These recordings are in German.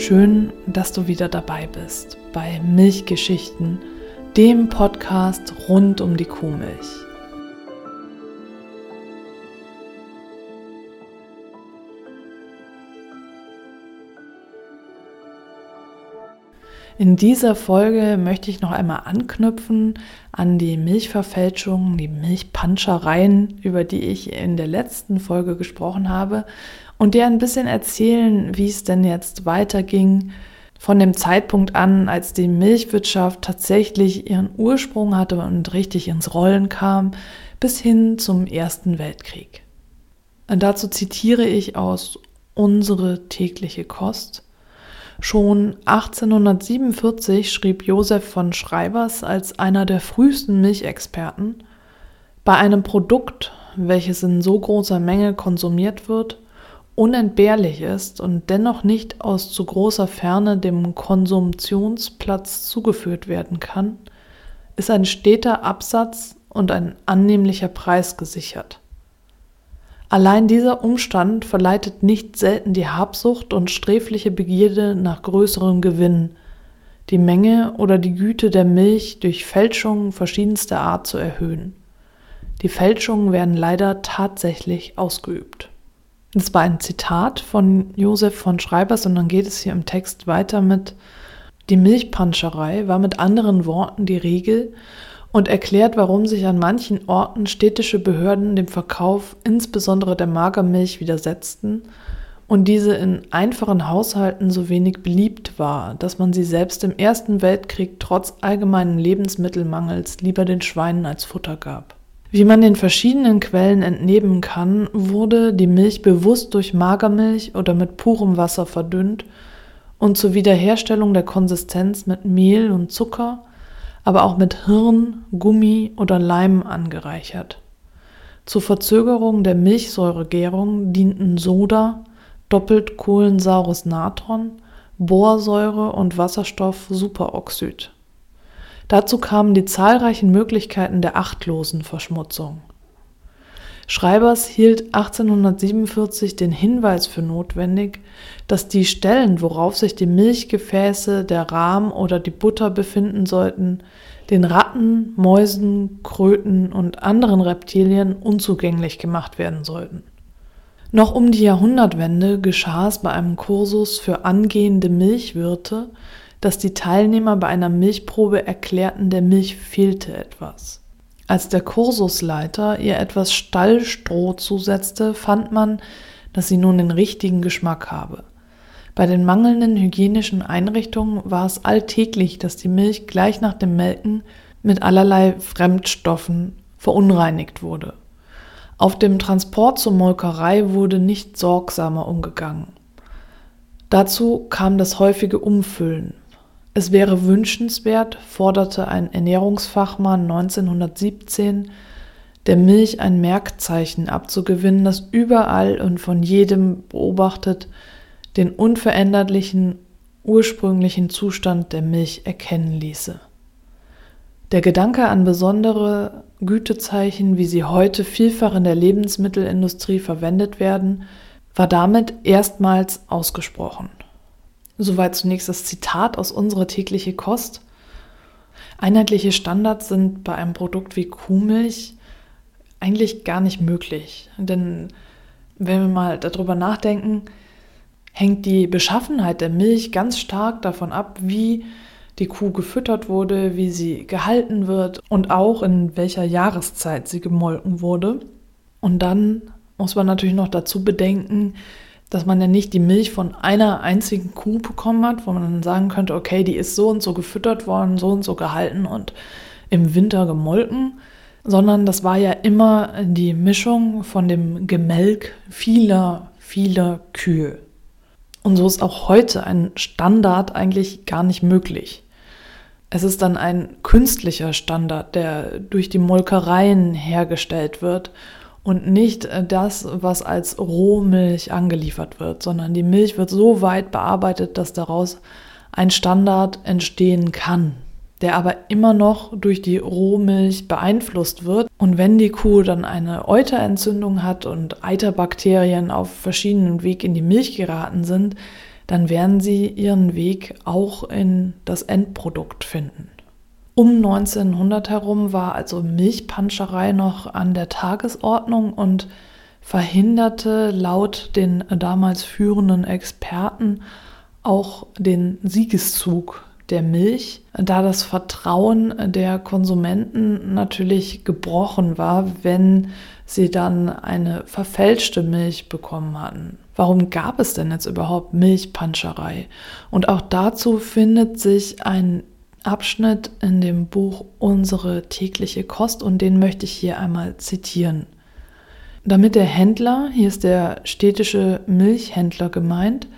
Schön, dass du wieder dabei bist bei Milchgeschichten, dem Podcast rund um die Kuhmilch. In dieser Folge möchte ich noch einmal anknüpfen an die Milchverfälschungen, die Milchpanschereien, über die ich in der letzten Folge gesprochen habe und dir ein bisschen erzählen, wie es denn jetzt weiterging von dem Zeitpunkt an, als die Milchwirtschaft tatsächlich ihren Ursprung hatte und richtig ins Rollen kam, bis hin zum Ersten Weltkrieg. Und dazu zitiere ich aus Unsere tägliche Kost. Schon 1847 schrieb Josef von Schreibers als einer der frühesten Milchexperten, bei einem Produkt, welches in so großer Menge konsumiert wird, unentbehrlich ist und dennoch nicht aus zu großer Ferne dem Konsumtionsplatz zugeführt werden kann, ist ein steter Absatz und ein annehmlicher Preis gesichert. Allein dieser Umstand verleitet nicht selten die Habsucht und sträfliche Begierde nach größerem Gewinn, die Menge oder die Güte der Milch durch Fälschungen verschiedenster Art zu erhöhen. Die Fälschungen werden leider tatsächlich ausgeübt. Das war ein Zitat von Josef von Schreibers und dann geht es hier im Text weiter mit Die Milchpanscherei war mit anderen Worten die Regel und erklärt, warum sich an manchen Orten städtische Behörden dem Verkauf insbesondere der Magermilch widersetzten und diese in einfachen Haushalten so wenig beliebt war, dass man sie selbst im Ersten Weltkrieg trotz allgemeinen Lebensmittelmangels lieber den Schweinen als Futter gab. Wie man den verschiedenen Quellen entnehmen kann, wurde die Milch bewusst durch Magermilch oder mit purem Wasser verdünnt und zur Wiederherstellung der Konsistenz mit Mehl und Zucker aber auch mit Hirn, Gummi oder Leim angereichert. Zur Verzögerung der Milchsäuregärung dienten Soda, doppelt kohlensaures Natron, Borsäure und Wasserstoff-Superoxid. Dazu kamen die zahlreichen Möglichkeiten der achtlosen Verschmutzung. Schreibers hielt 1847 den Hinweis für notwendig, dass die Stellen, worauf sich die Milchgefäße, der Rahm oder die Butter befinden sollten, den Ratten, Mäusen, Kröten und anderen Reptilien unzugänglich gemacht werden sollten. Noch um die Jahrhundertwende geschah es bei einem Kursus für angehende Milchwirte, dass die Teilnehmer bei einer Milchprobe erklärten, der Milch fehlte etwas. Als der Kursusleiter ihr etwas Stallstroh zusetzte, fand man, dass sie nun den richtigen Geschmack habe. Bei den mangelnden hygienischen Einrichtungen war es alltäglich, dass die Milch gleich nach dem Melken mit allerlei Fremdstoffen verunreinigt wurde. Auf dem Transport zur Molkerei wurde nicht sorgsamer umgegangen. Dazu kam das häufige Umfüllen, es wäre wünschenswert, forderte ein Ernährungsfachmann 1917, der Milch ein Merkzeichen abzugewinnen, das überall und von jedem beobachtet den unveränderlichen ursprünglichen Zustand der Milch erkennen ließe. Der Gedanke an besondere Gütezeichen, wie sie heute vielfach in der Lebensmittelindustrie verwendet werden, war damit erstmals ausgesprochen. Soweit zunächst das Zitat aus unserer tägliche Kost. Einheitliche Standards sind bei einem Produkt wie Kuhmilch eigentlich gar nicht möglich. Denn wenn wir mal darüber nachdenken, hängt die Beschaffenheit der Milch ganz stark davon ab, wie die Kuh gefüttert wurde, wie sie gehalten wird und auch in welcher Jahreszeit sie gemolken wurde. Und dann muss man natürlich noch dazu bedenken, dass man ja nicht die Milch von einer einzigen Kuh bekommen hat, wo man dann sagen könnte, okay, die ist so und so gefüttert worden, so und so gehalten und im Winter gemolken, sondern das war ja immer die Mischung von dem Gemelk vieler, vieler Kühe. Und so ist auch heute ein Standard eigentlich gar nicht möglich. Es ist dann ein künstlicher Standard, der durch die Molkereien hergestellt wird und nicht äh, das, was als Rohmilch angeliefert wird, sondern die Milch wird so weit bearbeitet, dass daraus ein Standard entstehen kann, der aber immer noch durch die Rohmilch beeinflusst wird. Und wenn die Kuh dann eine Euterentzündung hat und Eiterbakterien auf verschiedenen Weg in die Milch geraten sind, dann werden sie ihren Weg auch in das Endprodukt finden. Um 1900 herum war also Milchpanscherei noch an der Tagesordnung und verhinderte laut den damals führenden Experten auch den Siegeszug der Milch, da das Vertrauen der Konsumenten natürlich gebrochen war, wenn sie dann eine verfälschte Milch bekommen hatten. Warum gab es denn jetzt überhaupt Milchpanscherei? Und auch dazu findet sich ein Abschnitt in dem Buch Unsere tägliche Kost und den möchte ich hier einmal zitieren. Damit der Händler, hier ist der städtische Milchhändler gemeint,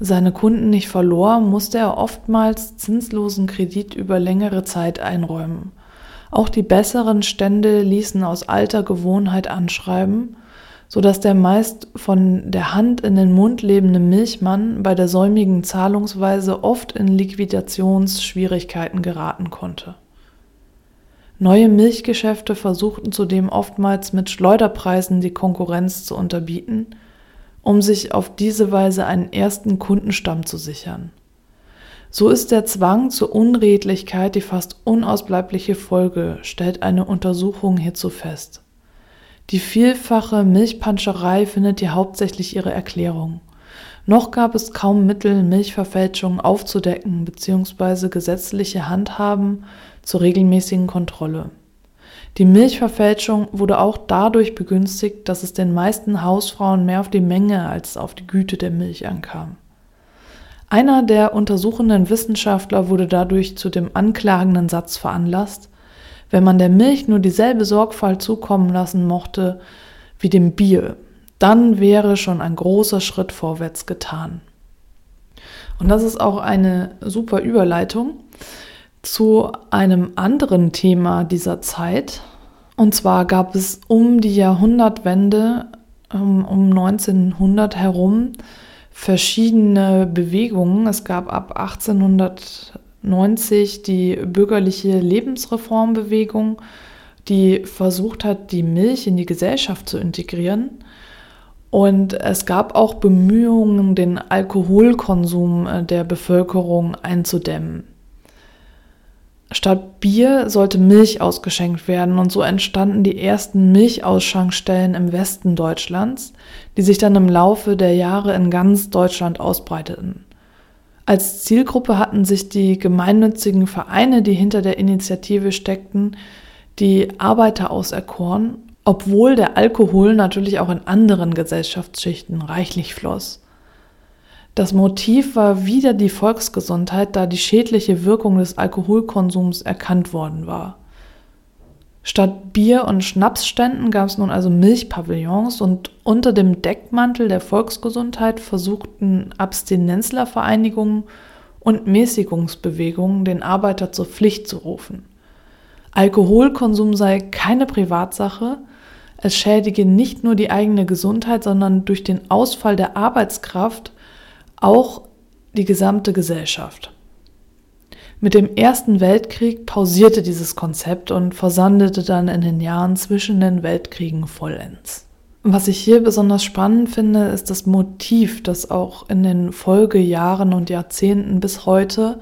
seine Kunden nicht verlor, musste er oftmals zinslosen Kredit über längere Zeit einräumen. Auch die besseren Stände ließen aus alter Gewohnheit anschreiben, so dass der meist von der Hand in den Mund lebende Milchmann bei der säumigen Zahlungsweise oft in Liquidationsschwierigkeiten geraten konnte. Neue Milchgeschäfte versuchten zudem oftmals mit Schleuderpreisen die Konkurrenz zu unterbieten – um sich auf diese Weise einen ersten Kundenstamm zu sichern. So ist der Zwang zur Unredlichkeit die fast unausbleibliche Folge, stellt eine Untersuchung hierzu fest. Die vielfache Milchpanscherei findet hier hauptsächlich ihre Erklärung. Noch gab es kaum Mittel, Milchverfälschungen aufzudecken bzw. gesetzliche Handhaben zur regelmäßigen Kontrolle. Die Milchverfälschung wurde auch dadurch begünstigt, dass es den meisten Hausfrauen mehr auf die Menge als auf die Güte der Milch ankam. Einer der untersuchenden Wissenschaftler wurde dadurch zu dem anklagenden Satz veranlasst, wenn man der Milch nur dieselbe Sorgfalt zukommen lassen mochte wie dem Bier, dann wäre schon ein großer Schritt vorwärts getan. Und das ist auch eine super Überleitung zu einem anderen Thema dieser Zeit. Und zwar gab es um die Jahrhundertwende, um, um 1900 herum, verschiedene Bewegungen. Es gab ab 1890 die bürgerliche Lebensreformbewegung, die versucht hat, die Milch in die Gesellschaft zu integrieren. Und es gab auch Bemühungen, den Alkoholkonsum äh, der Bevölkerung einzudämmen. Statt Bier sollte Milch ausgeschenkt werden und so entstanden die ersten Milchausschankstellen im Westen Deutschlands, die sich dann im Laufe der Jahre in ganz Deutschland ausbreiteten. Als Zielgruppe hatten sich die gemeinnützigen Vereine, die hinter der Initiative steckten, die Arbeiter auserkoren, obwohl der Alkohol natürlich auch in anderen Gesellschaftsschichten reichlich floss. Das Motiv war wieder die Volksgesundheit, da die schädliche Wirkung des Alkoholkonsums erkannt worden war. Statt Bier- und Schnapsständen gab es nun also Milchpavillons und unter dem Deckmantel der Volksgesundheit versuchten Abstinenzlervereinigungen und Mäßigungsbewegungen den Arbeiter zur Pflicht zu rufen. Alkoholkonsum sei keine Privatsache, es schädige nicht nur die eigene Gesundheit, sondern durch den Ausfall der Arbeitskraft auch die gesamte Gesellschaft. Mit dem Ersten Weltkrieg pausierte dieses Konzept und versandete dann in den Jahren zwischen den Weltkriegen vollends. Was ich hier besonders spannend finde, ist das Motiv, das auch in den Folgejahren und Jahrzehnten bis heute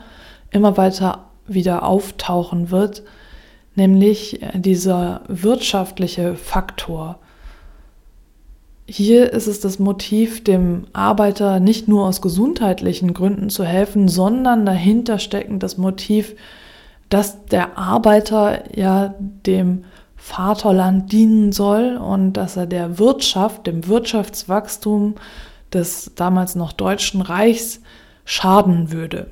immer weiter wieder auftauchen wird, nämlich dieser wirtschaftliche Faktor, hier ist es das Motiv, dem Arbeiter nicht nur aus gesundheitlichen Gründen zu helfen, sondern dahinter steckend das Motiv, dass der Arbeiter ja dem Vaterland dienen soll und dass er der Wirtschaft, dem Wirtschaftswachstum des damals noch Deutschen Reichs schaden würde.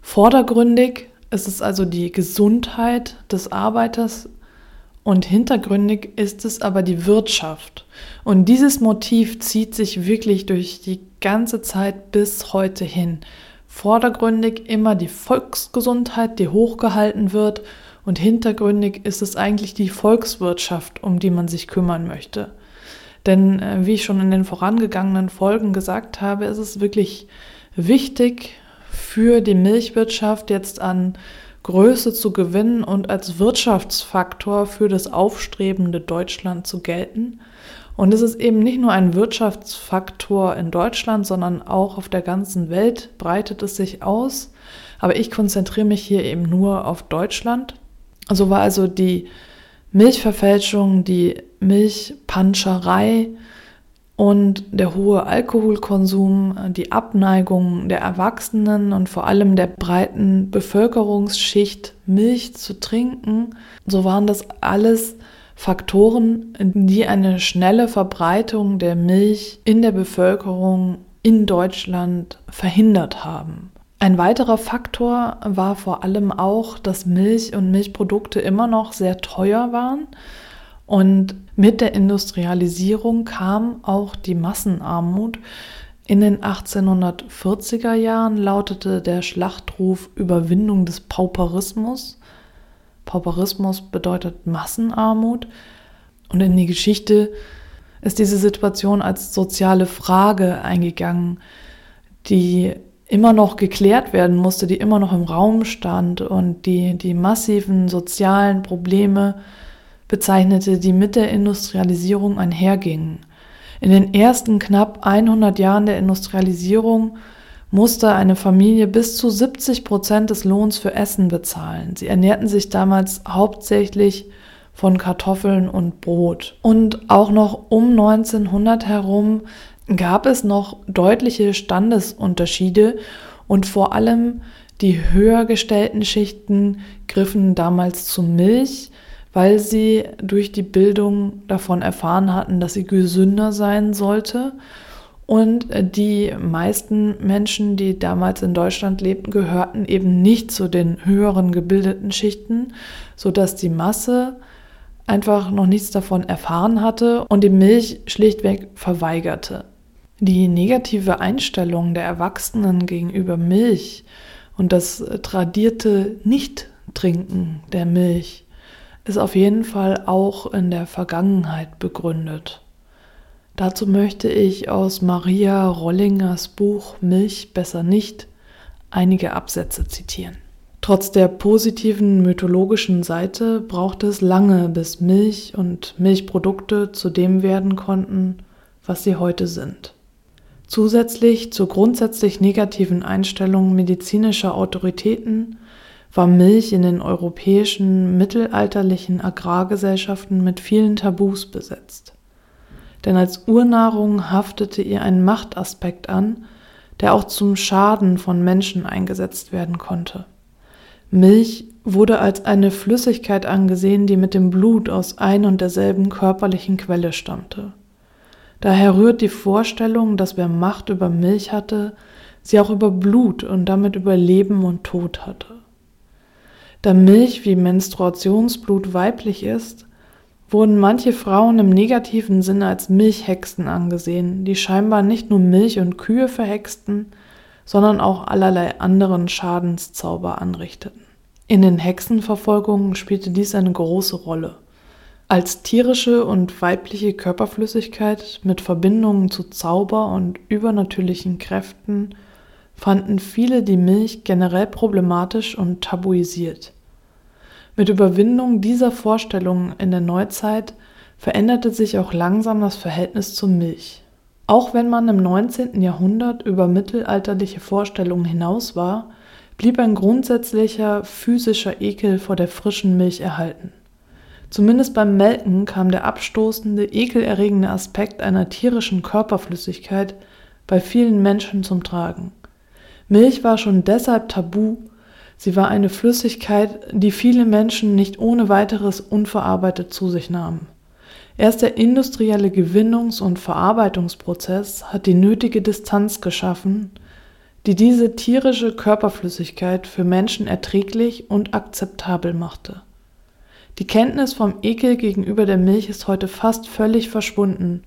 Vordergründig ist es also die Gesundheit des Arbeiters und hintergründig ist es aber die Wirtschaft. Und dieses Motiv zieht sich wirklich durch die ganze Zeit bis heute hin. Vordergründig immer die Volksgesundheit, die hochgehalten wird, und hintergründig ist es eigentlich die Volkswirtschaft, um die man sich kümmern möchte. Denn äh, wie ich schon in den vorangegangenen Folgen gesagt habe, ist es wirklich wichtig für die Milchwirtschaft jetzt an Größe zu gewinnen und als Wirtschaftsfaktor für das aufstrebende Deutschland zu gelten. Und es ist eben nicht nur ein Wirtschaftsfaktor in Deutschland, sondern auch auf der ganzen Welt breitet es sich aus. Aber ich konzentriere mich hier eben nur auf Deutschland. So war also die Milchverfälschung, die Milchpanscherei und der hohe Alkoholkonsum, die Abneigung der Erwachsenen und vor allem der breiten Bevölkerungsschicht, Milch zu trinken, so waren das alles Faktoren, die eine schnelle Verbreitung der Milch in der Bevölkerung in Deutschland verhindert haben. Ein weiterer Faktor war vor allem auch, dass Milch und Milchprodukte immer noch sehr teuer waren. Und mit der Industrialisierung kam auch die Massenarmut. In den 1840er Jahren lautete der Schlachtruf Überwindung des Pauperismus. Pauperismus bedeutet Massenarmut. Und in die Geschichte ist diese Situation als soziale Frage eingegangen, die immer noch geklärt werden musste, die immer noch im Raum stand und die die massiven sozialen Probleme bezeichnete, die mit der Industrialisierung einhergingen. In den ersten knapp 100 Jahren der Industrialisierung musste eine Familie bis zu 70 Prozent des Lohns für Essen bezahlen. Sie ernährten sich damals hauptsächlich von Kartoffeln und Brot. Und auch noch um 1900 herum gab es noch deutliche Standesunterschiede und vor allem die höher gestellten Schichten griffen damals zu Milch, weil sie durch die Bildung davon erfahren hatten, dass sie gesünder sein sollte. Und die meisten Menschen, die damals in Deutschland lebten, gehörten eben nicht zu den höheren gebildeten Schichten, sodass die Masse einfach noch nichts davon erfahren hatte und die Milch schlichtweg verweigerte. Die negative Einstellung der Erwachsenen gegenüber Milch und das tradierte Nicht-Trinken der Milch ist auf jeden Fall auch in der Vergangenheit begründet. Dazu möchte ich aus Maria Rollingers Buch Milch besser nicht einige Absätze zitieren. Trotz der positiven mythologischen Seite brauchte es lange, bis Milch und Milchprodukte zu dem werden konnten, was sie heute sind. Zusätzlich zur grundsätzlich negativen Einstellung medizinischer Autoritäten war Milch in den europäischen mittelalterlichen Agrargesellschaften mit vielen Tabus besetzt. Denn als Urnahrung haftete ihr ein Machtaspekt an, der auch zum Schaden von Menschen eingesetzt werden konnte. Milch wurde als eine Flüssigkeit angesehen, die mit dem Blut aus ein und derselben körperlichen Quelle stammte. Daher rührt die Vorstellung, dass wer Macht über Milch hatte, sie auch über Blut und damit über Leben und Tod hatte. Da Milch wie Menstruationsblut weiblich ist, wurden manche Frauen im negativen Sinne als Milchhexen angesehen, die scheinbar nicht nur Milch und Kühe verhexten, sondern auch allerlei anderen Schadenszauber anrichteten. In den Hexenverfolgungen spielte dies eine große Rolle. Als tierische und weibliche Körperflüssigkeit mit Verbindungen zu Zauber und übernatürlichen Kräften fanden viele die Milch generell problematisch und tabuisiert. Mit Überwindung dieser Vorstellungen in der Neuzeit veränderte sich auch langsam das Verhältnis zur Milch. Auch wenn man im 19. Jahrhundert über mittelalterliche Vorstellungen hinaus war, blieb ein grundsätzlicher physischer Ekel vor der frischen Milch erhalten. Zumindest beim Melken kam der abstoßende, ekelerregende Aspekt einer tierischen Körperflüssigkeit bei vielen Menschen zum Tragen. Milch war schon deshalb tabu, sie war eine Flüssigkeit, die viele Menschen nicht ohne weiteres unverarbeitet zu sich nahmen. Erst der industrielle Gewinnungs- und Verarbeitungsprozess hat die nötige Distanz geschaffen, die diese tierische Körperflüssigkeit für Menschen erträglich und akzeptabel machte. Die Kenntnis vom Ekel gegenüber der Milch ist heute fast völlig verschwunden.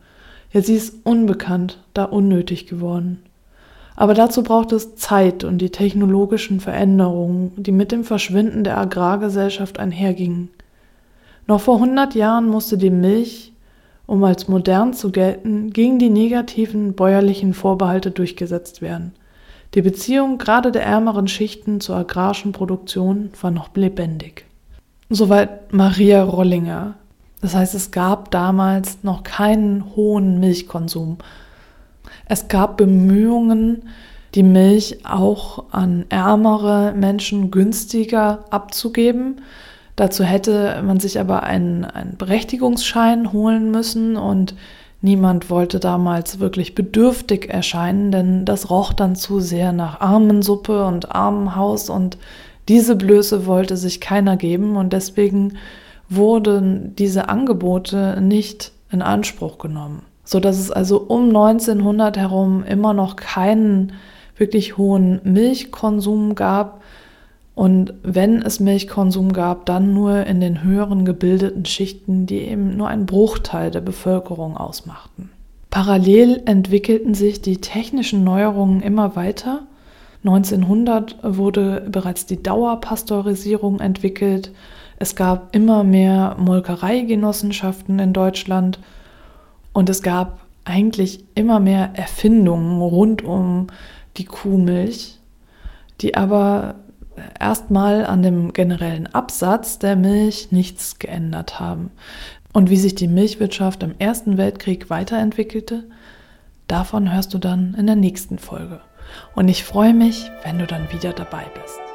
Ja, sie ist unbekannt, da unnötig geworden. Aber dazu braucht es Zeit und die technologischen Veränderungen, die mit dem Verschwinden der Agrargesellschaft einhergingen. Noch vor 100 Jahren musste die Milch, um als modern zu gelten, gegen die negativen bäuerlichen Vorbehalte durchgesetzt werden. Die Beziehung gerade der ärmeren Schichten zur agrarischen Produktion war noch lebendig. Soweit Maria Rollinger. Das heißt, es gab damals noch keinen hohen Milchkonsum. Es gab Bemühungen, die Milch auch an ärmere Menschen günstiger abzugeben. Dazu hätte man sich aber einen, einen Berechtigungsschein holen müssen und niemand wollte damals wirklich bedürftig erscheinen, denn das roch dann zu sehr nach Armensuppe und Armenhaus und diese Blöße wollte sich keiner geben und deswegen wurden diese Angebote nicht in Anspruch genommen, so dass es also um 1900 herum immer noch keinen wirklich hohen Milchkonsum gab und wenn es Milchkonsum gab, dann nur in den höheren gebildeten Schichten, die eben nur einen Bruchteil der Bevölkerung ausmachten. Parallel entwickelten sich die technischen Neuerungen immer weiter. 1900 wurde bereits die Dauerpasteurisierung entwickelt. Es gab immer mehr Molkereigenossenschaften in Deutschland und es gab eigentlich immer mehr Erfindungen rund um die Kuhmilch, die aber erstmal an dem generellen Absatz der Milch nichts geändert haben. Und wie sich die Milchwirtschaft im Ersten Weltkrieg weiterentwickelte, davon hörst du dann in der nächsten Folge. Und ich freue mich, wenn du dann wieder dabei bist.